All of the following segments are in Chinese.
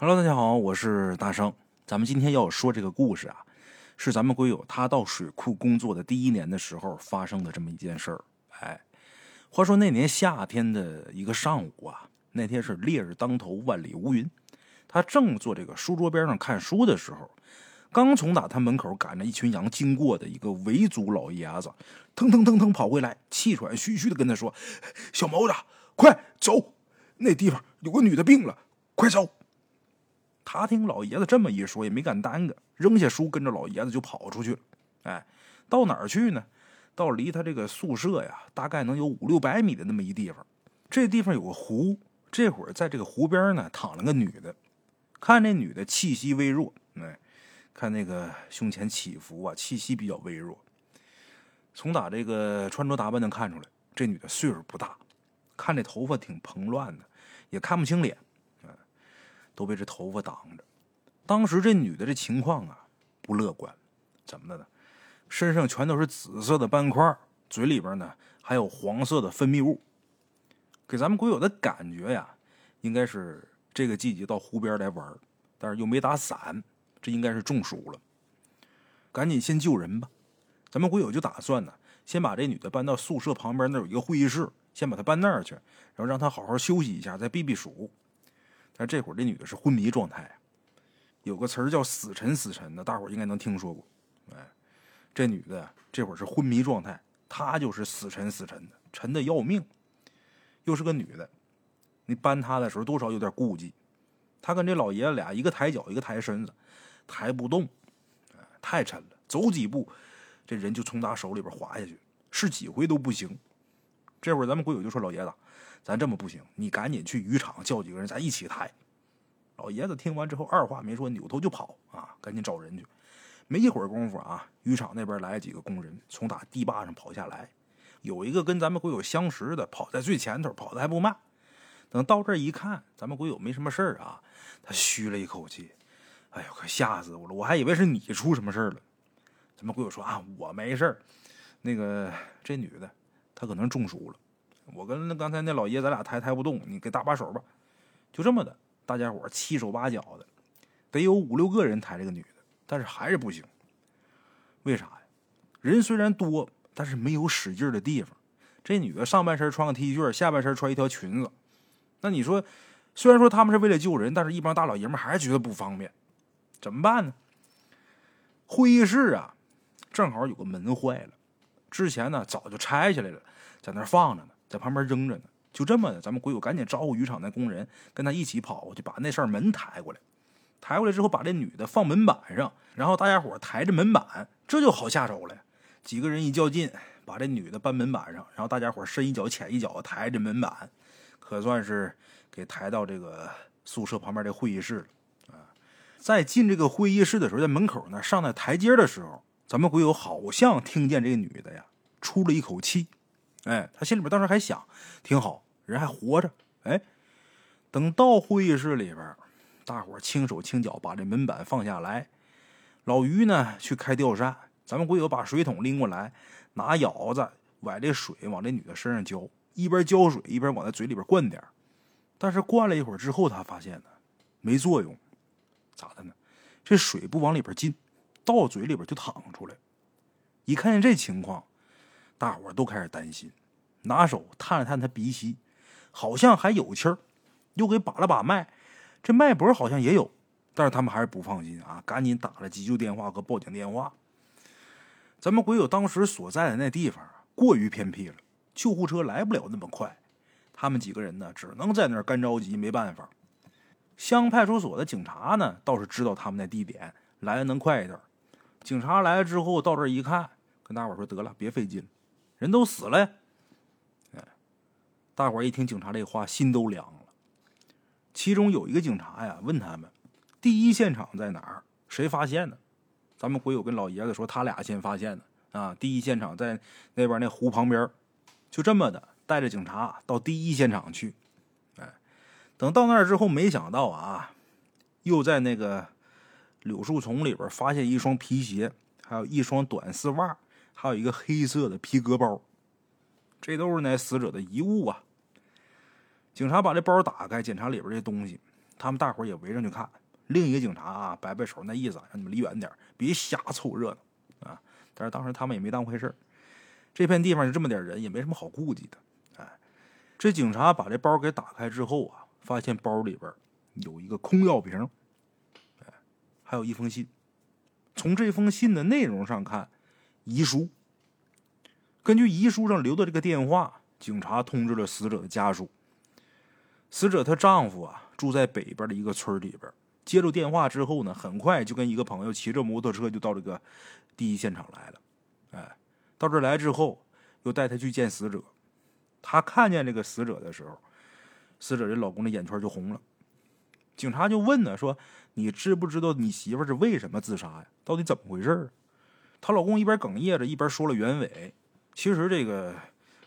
Hello，大家好，我是大圣。咱们今天要说这个故事啊，是咱们鬼友他到水库工作的第一年的时候发生的这么一件事儿。哎，话说那年夏天的一个上午啊，那天是烈日当头，万里无云。他正坐这个书桌边上看书的时候，刚从打他门口赶着一群羊经过的一个维族老爷子，腾腾腾腾跑回来，气喘吁吁的跟他说：“小毛子，快走，那地方有个女的病了，快走！”他听老爷子这么一说，也没敢耽搁，扔下书，跟着老爷子就跑出去了。哎，到哪儿去呢？到离他这个宿舍呀，大概能有五六百米的那么一地方。这地方有个湖，这会儿在这个湖边呢，躺了个女的。看那女的气息微弱，哎，看那个胸前起伏啊，气息比较微弱。从打这个穿着打扮能看出来，这女的岁数不大。看这头发挺蓬乱的，也看不清脸。都被这头发挡着。当时这女的这情况啊，不乐观。怎么的呢？身上全都是紫色的斑块，嘴里边呢还有黄色的分泌物，给咱们鬼友的感觉呀，应该是这个季节到湖边来玩，但是又没打伞，这应该是中暑了。赶紧先救人吧。咱们鬼友就打算呢，先把这女的搬到宿舍旁边那有一个会议室，先把她搬那儿去，然后让她好好休息一下，再避避暑。但这会儿这女的是昏迷状态，有个词儿叫“死沉死沉”的，大伙儿应该能听说过。哎，这女的这会儿是昏迷状态，她就是死沉死沉的，沉的要命。又是个女的，你搬她的时候多少有点顾忌。她跟这老爷子俩一个抬脚一个抬身子，抬不动，太沉了，走几步这人就从他手里边滑下去，试几回都不行。这会儿咱们鬼友就说：“老爷子。”咱这么不行，你赶紧去渔场叫几个人，咱一起抬。老爷子听完之后，二话没说，扭头就跑啊，赶紧找人去。没一会儿功夫啊，渔场那边来了几个工人，从打堤坝上跑下来。有一个跟咱们鬼友相识的，跑在最前头，跑的还不慢。等到这一看，咱们鬼友没什么事儿啊，他吁了一口气：“哎呦，可吓死我了！我还以为是你出什么事儿了。”咱们鬼友说：“啊，我没事儿。那个这女的，他可能中暑了。”我跟刚才那老爷，咱俩抬抬不动，你给搭把手吧。就这么的，大家伙七手八脚的，得有五六个人抬这个女的，但是还是不行。为啥呀？人虽然多，但是没有使劲的地方。这女的上半身穿个 T 恤，下半身穿一条裙子。那你说，虽然说他们是为了救人，但是一帮大老爷们还是觉得不方便。怎么办呢？会议室啊，正好有个门坏了，之前呢早就拆下来了，在那放着呢。在旁边扔着呢，就这么的，咱们鬼友赶紧招呼渔场那工人，跟他一起跑过去，把那扇门抬过来。抬过来之后，把这女的放门板上，然后大家伙抬着门板，这就好下手了。几个人一较劲，把这女的搬门板上，然后大家伙深一脚浅一脚抬着门板，可算是给抬到这个宿舍旁边的会议室了。啊，在进这个会议室的时候，在门口呢上那台阶的时候，咱们鬼友好像听见这个女的呀出了一口气。哎，他心里边当时还想，挺好，人还活着。哎，等到会议室里边，大伙轻手轻脚把这门板放下来。老于呢去开吊扇，咱们鬼友把水桶拎过来，拿舀子崴这水往这女的身上浇，一边浇水一边往她嘴里边灌点但是灌了一会儿之后，他发现呢没作用，咋的呢？这水不往里边进，到嘴里边就淌出来。一看见这情况。大伙都开始担心，拿手探了探他鼻息，好像还有气儿，又给把了把脉，这脉搏好像也有，但是他们还是不放心啊，赶紧打了急救电话和报警电话。咱们鬼友当时所在的那地方过于偏僻了，救护车来不了那么快，他们几个人呢只能在那儿干着急，没办法。乡派出所的警察呢倒是知道他们那地点，来的能快一点。警察来了之后到这一看，跟大伙说得了，别费劲了。人都死了，哎，大伙一听警察这话，心都凉了。其中有一个警察呀，问他们：“第一现场在哪儿？谁发现的？”咱们鬼友跟老爷子说：“他俩先发现的啊！第一现场在那边那湖旁边。”就这么的，带着警察到第一现场去。哎，等到那儿之后，没想到啊，又在那个柳树丛里边发现一双皮鞋，还有一双短丝袜。还有一个黑色的皮革包，这都是那死者的遗物啊。警察把这包打开，检查里边这东西，他们大伙也围上去看。另一个警察啊，摆摆手，那意思让你们离远点别瞎凑热闹啊。但是当时他们也没当回事这片地方就这么点人，也没什么好顾忌的。哎，这警察把这包给打开之后啊，发现包里边有一个空药瓶，哎，还有一封信。从这封信的内容上看，遗书。根据遗书上留的这个电话，警察通知了死者的家属。死者她丈夫啊，住在北边的一个村里边。接住电话之后呢，很快就跟一个朋友骑着摩托车就到这个第一现场来了。哎，到这来之后，又带他去见死者。他看见这个死者的时候，死者这老公的眼圈就红了。警察就问呢，说：“你知不知道你媳妇是为什么自杀呀？到底怎么回事？”她老公一边哽咽着，一边说了原委。其实这个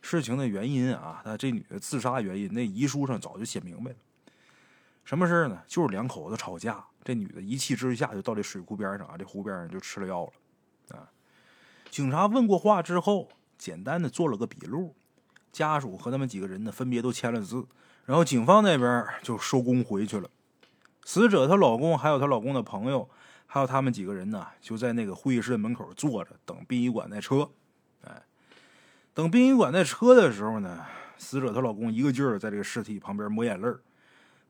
事情的原因啊，那这女的自杀原因，那遗书上早就写明白了。什么事呢？就是两口子吵架，这女的一气之下就到这水库边上啊，这湖边上就吃了药了，啊。警察问过话之后，简单的做了个笔录，家属和他们几个人呢分别都签了字，然后警方那边就收工回去了。死者她老公还有她老公的朋友，还有他们几个人呢，就在那个会议室门口坐着等殡仪馆那车。哎，等殡仪馆那车的时候呢，死者她老公一个劲儿在这个尸体旁边抹眼泪儿。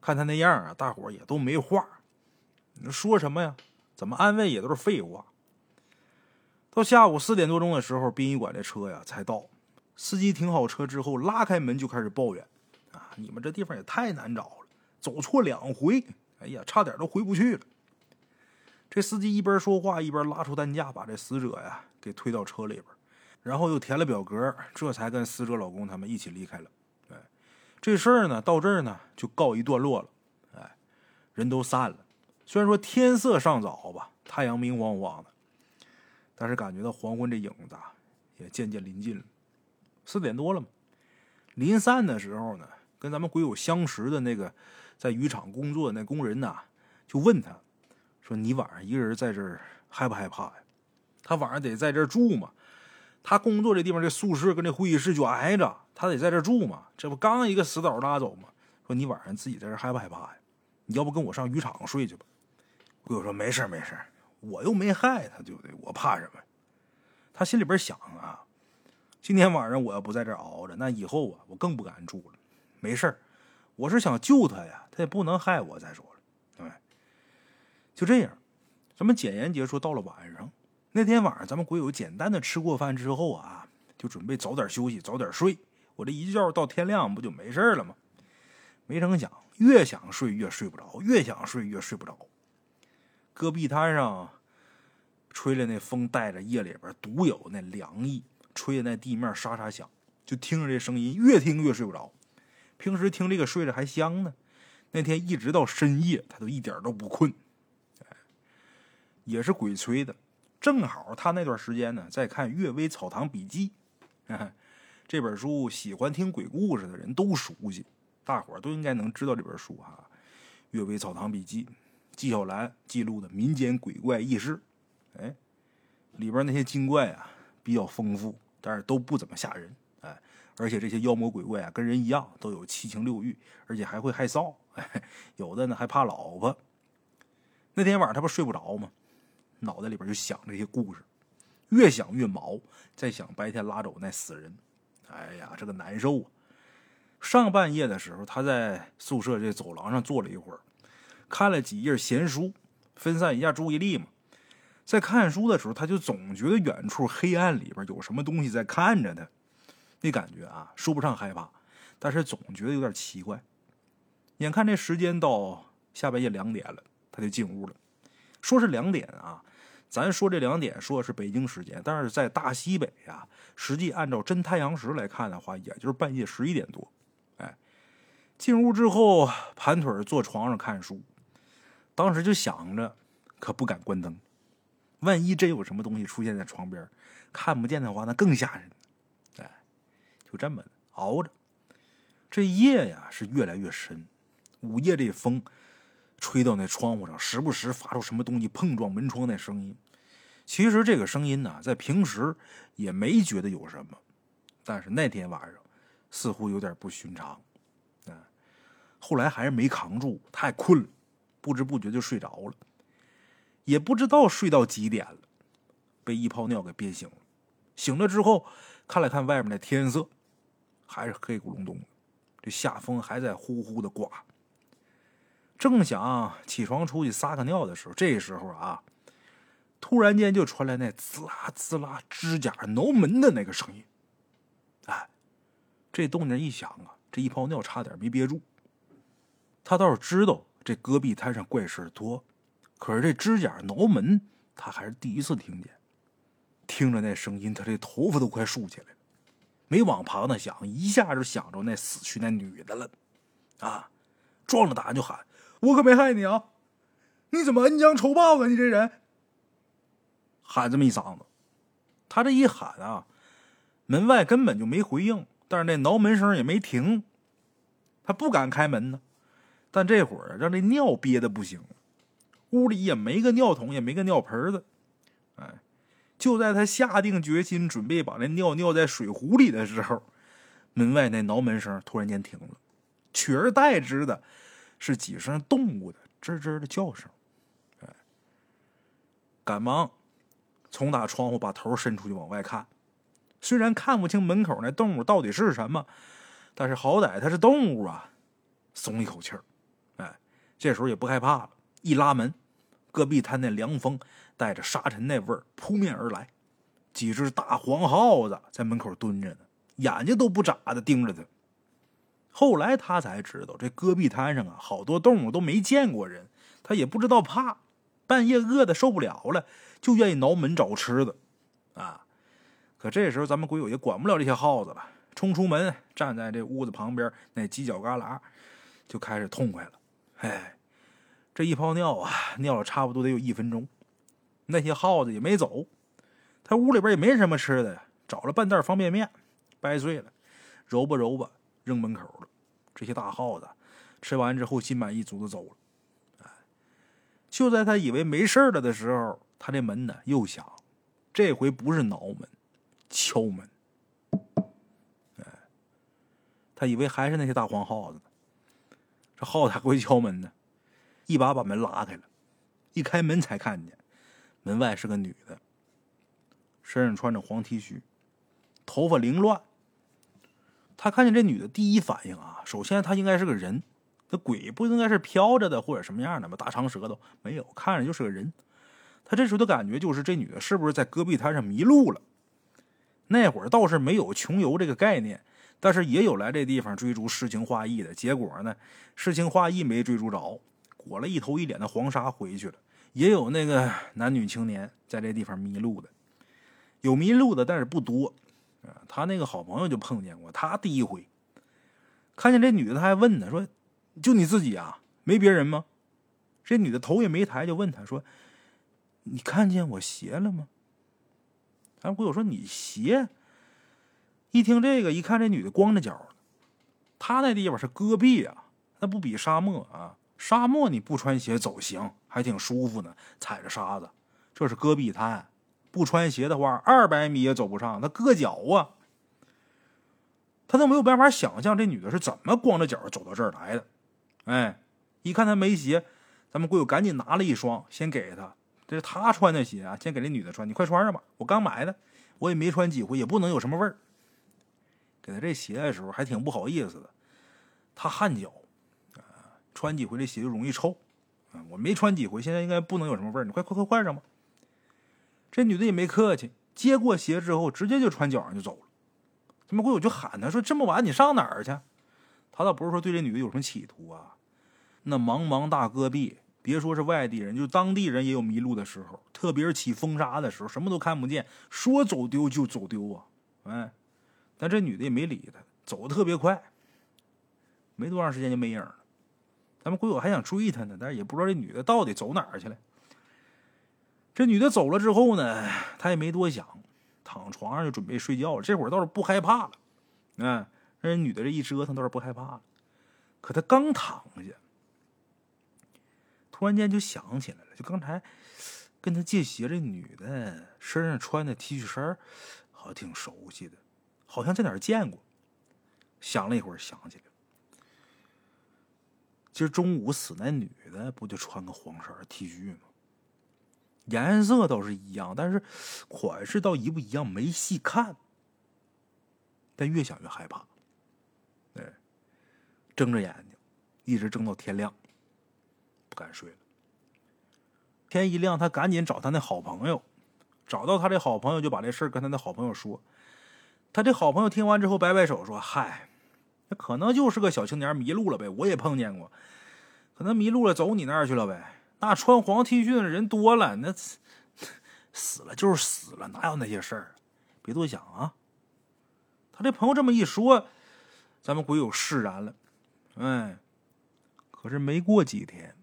看他那样啊，大伙也都没话。你说什么呀？怎么安慰也都是废话。到下午四点多钟的时候，殡仪馆的车呀才到。司机停好车之后，拉开门就开始抱怨：“啊，你们这地方也太难找了，走错两回，哎呀，差点都回不去了。”这司机一边说话一边拉出担架，把这死者呀给推到车里边，然后又填了表格，这才跟死者老公他们一起离开了。哎这事儿呢，到这儿呢就告一段落了。哎，人都散了。虽然说天色尚早吧，太阳明晃晃的，但是感觉到黄昏这影子也渐渐临近了。四点多了嘛，临散的时候呢，跟咱们鬼友相识的那个在渔场工作的那工人呐，就问他，说：“你晚上一个人在这儿害不害怕呀？”他晚上得在这儿住嘛。他工作这地方，这宿舍跟这会议室就挨着，他得在这住嘛。这不刚一个死倒拉走吗？说你晚上自己在这害不害怕呀？你要不跟我上渔场睡去吧？鬼友说没事没事，我又没害他，对不对？我怕什么？他心里边想啊，今天晚上我要不在这熬着，那以后啊，我更不敢住了。没事我是想救他呀，他也不能害我。再说了，就这样，咱们简言结束。到了晚上。那天晚上，咱们鬼友简单的吃过饭之后啊，就准备早点休息，早点睡。我这一觉到天亮，不就没事了吗？没成想，越想睡越睡不着，越想睡越睡不着。戈壁滩上吹来那风，带着夜里边独有那凉意，吹的那地面沙沙响，就听着这声音，越听越睡不着。平时听这个睡着还香呢，那天一直到深夜，他都一点都不困。也是鬼吹的。正好他那段时间呢，在看《阅微草堂笔记》，这本书喜欢听鬼故事的人都熟悉，大伙都应该能知道这本书哈。《阅微草堂笔记》，纪晓岚记录的民间鬼怪轶事，哎，里边那些精怪啊比较丰富，但是都不怎么吓人，哎，而且这些妖魔鬼怪啊跟人一样都有七情六欲，而且还会害臊，哎，有的呢还怕老婆。那天晚上他不睡不着吗？脑袋里边就想这些故事，越想越毛，在想白天拉走那死人，哎呀，这个难受啊！上半夜的时候，他在宿舍这走廊上坐了一会儿，看了几页闲书，分散一下注意力嘛。在看书的时候，他就总觉得远处黑暗里边有什么东西在看着他，那感觉啊，说不上害怕，但是总觉得有点奇怪。眼看这时间到下半夜两点了，他就进屋了。说是两点啊，咱说这两点说的是北京时间，但是在大西北呀，实际按照真太阳时来看的话，也就是半夜十一点多。哎，进屋之后盘腿坐床上看书，当时就想着，可不敢关灯，万一真有什么东西出现在床边，看不见的话，那更吓人。哎，就这么熬着，这夜呀是越来越深，午夜这风。吹到那窗户上，时不时发出什么东西碰撞门窗那声音。其实这个声音呢，在平时也没觉得有什么，但是那天晚上似乎有点不寻常。啊，后来还是没扛住，太困了，不知不觉就睡着了，也不知道睡到几点了，被一泡尿给憋醒了。醒了之后，看了看外面的天色，还是黑咕隆咚的，这下风还在呼呼的刮。正想起床出去撒个尿的时候，这时候啊，突然间就传来那滋啦滋啦指甲挠门的那个声音。哎，这动静一响啊，这一泡尿差点没憋住。他倒是知道这戈壁滩上怪事多，可是这指甲挠门，他还是第一次听见。听着那声音，他这头发都快竖起来了。没往旁的想，一下就想着那死去那女的了。啊，壮着胆就喊。我可没害你啊！你怎么恩将仇报啊？你这人，喊这么一嗓子，他这一喊啊，门外根本就没回应，但是那挠门声也没停，他不敢开门呢。但这会儿让这尿憋的不行，屋里也没个尿桶，也没个尿盆子。哎，就在他下定决心准备把那尿尿在水壶里的时候，门外那挠门声突然间停了，取而代之的。是几声动物的吱吱的叫声，哎，赶忙从打窗户把头伸出去往外看，虽然看不清门口那动物到底是什么，但是好歹它是动物啊，松一口气儿，哎，这时候也不害怕了。一拉门，戈壁滩那凉风带着沙尘那味儿扑面而来，几只大黄耗子在门口蹲着呢，眼睛都不眨的盯着他。后来他才知道，这戈壁滩上啊，好多动物都没见过人，他也不知道怕，半夜饿的受不了了，就愿意挠门找吃的，啊！可这时候咱们鬼友也管不了这些耗子了，冲出门，站在这屋子旁边那犄角旮旯，就开始痛快了。哎，这一泡尿啊，尿了差不多得有一分钟，那些耗子也没走，他屋里边也没什么吃的呀，找了半袋方便面，掰碎了，揉吧揉吧。扔门口了，这些大耗子吃完之后心满意足的走了。就在他以为没事了的时候，他这门呢又响，这回不是挠门，敲门。哎，他以为还是那些大黄耗子呢。这耗子还会敲门呢，一把把门拉开了，一开门才看见门外是个女的，身上穿着黄 T 恤，头发凌乱。他看见这女的，第一反应啊，首先她应该是个人，那鬼不应该是飘着的或者什么样的吗？大长舌头没有，看着就是个人。他这时候的感觉就是这女的是不是在戈壁滩上迷路了？那会儿倒是没有穷游这个概念，但是也有来这地方追逐诗情画意的。结果呢，诗情画意没追逐着，裹了一头一脸的黄沙回去了。也有那个男女青年在这地方迷路的，有迷路的，但是不多。他那个好朋友就碰见过，他第一回看见这女的，他还问呢说：“就你自己啊，没别人吗？”这女的头也没抬，就问他说：“你看见我鞋了吗？”咱鬼友说：“你鞋？”一听这个，一看这女的光着脚，他那地方是戈壁啊，那不比沙漠啊？沙漠你不穿鞋走行，还挺舒服呢，踩着沙子。这是戈壁滩。不穿鞋的话，二百米也走不上，那硌脚啊！他都没有办法想象这女的是怎么光着脚走到这儿来的。哎，一看他没鞋，咱们贵友赶紧拿了一双，先给他。这是他穿的鞋啊，先给这女的穿。你快穿上吧，我刚买的，我也没穿几回，也不能有什么味儿。给他这鞋的时候还挺不好意思的，他汗脚啊，穿几回这鞋就容易臭啊。我没穿几回，现在应该不能有什么味儿。你快快快换上吧。这女的也没客气，接过鞋之后，直接就穿脚上就走了。怎么会我就喊他说：“这么晚你上哪儿去？”他倒不是说对这女的有什么企图啊。那茫茫大戈壁，别说是外地人，就当地人也有迷路的时候，特别是起风沙的时候，什么都看不见，说走丢就走丢啊！哎，但这女的也没理他，走的特别快，没多长时间就没影了。咱们鬼友还想追她呢，但是也不知道这女的到底走哪儿去了。这女的走了之后呢，他也没多想，躺床上就准备睡觉了。这会儿倒是不害怕了，嗯，这女的这一折腾倒是不害怕了。可他刚躺下，突然间就想起来了，就刚才跟他借鞋这女的身上穿的 T 恤衫，好像挺熟悉的，好像在哪儿见过。想了一会儿，想起来今儿中午死那女的不就穿个黄色 T 恤吗？颜色倒是一样，但是款式倒一不一样没细看。但越想越害怕，哎，睁着眼睛，一直睁到天亮，不敢睡了。天一亮，他赶紧找他那好朋友，找到他这好朋友，就把这事跟他那好朋友说。他这好朋友听完之后，摆摆手说：“嗨，那可能就是个小青年迷路了呗，我也碰见过，可能迷路了走你那儿去了呗。那穿黄 T 恤的人多了，那死了就是死了，哪有那些事儿？别多想啊。”他这朋友这么一说，咱们鬼友释然了。哎，可是没过几天，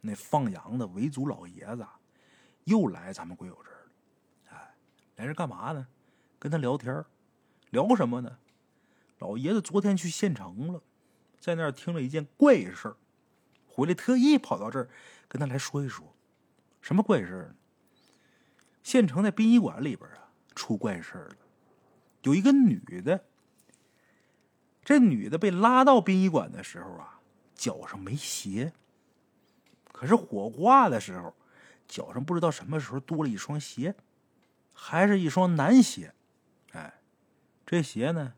那放羊的维族老爷子又来咱们鬼友这儿了。哎，来这干嘛呢？跟他聊天聊什么呢？老爷子昨天去县城了，在那儿听了一件怪事儿，回来特意跑到这儿跟他来说一说。什么怪事儿？县城在殡仪馆里边啊，出怪事儿了。有一个女的，这女的被拉到殡仪馆的时候啊，脚上没鞋。可是火化的时候，脚上不知道什么时候多了一双鞋，还是一双男鞋。哎，这鞋呢，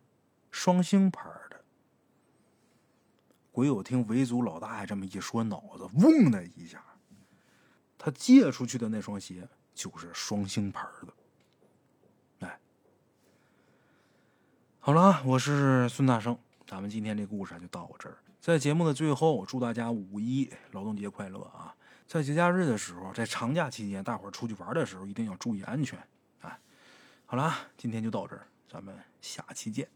双星牌的。鬼友听维族老大爷这么一说，脑子嗡的一下。他借出去的那双鞋就是双星牌的。好了，我是孙大圣，咱们今天这故事就到我这儿。在节目的最后，祝大家五一劳动节快乐啊！在节假日的时候，在长假期间，大伙儿出去玩的时候一定要注意安全啊！好了，今天就到这儿，咱们下期见。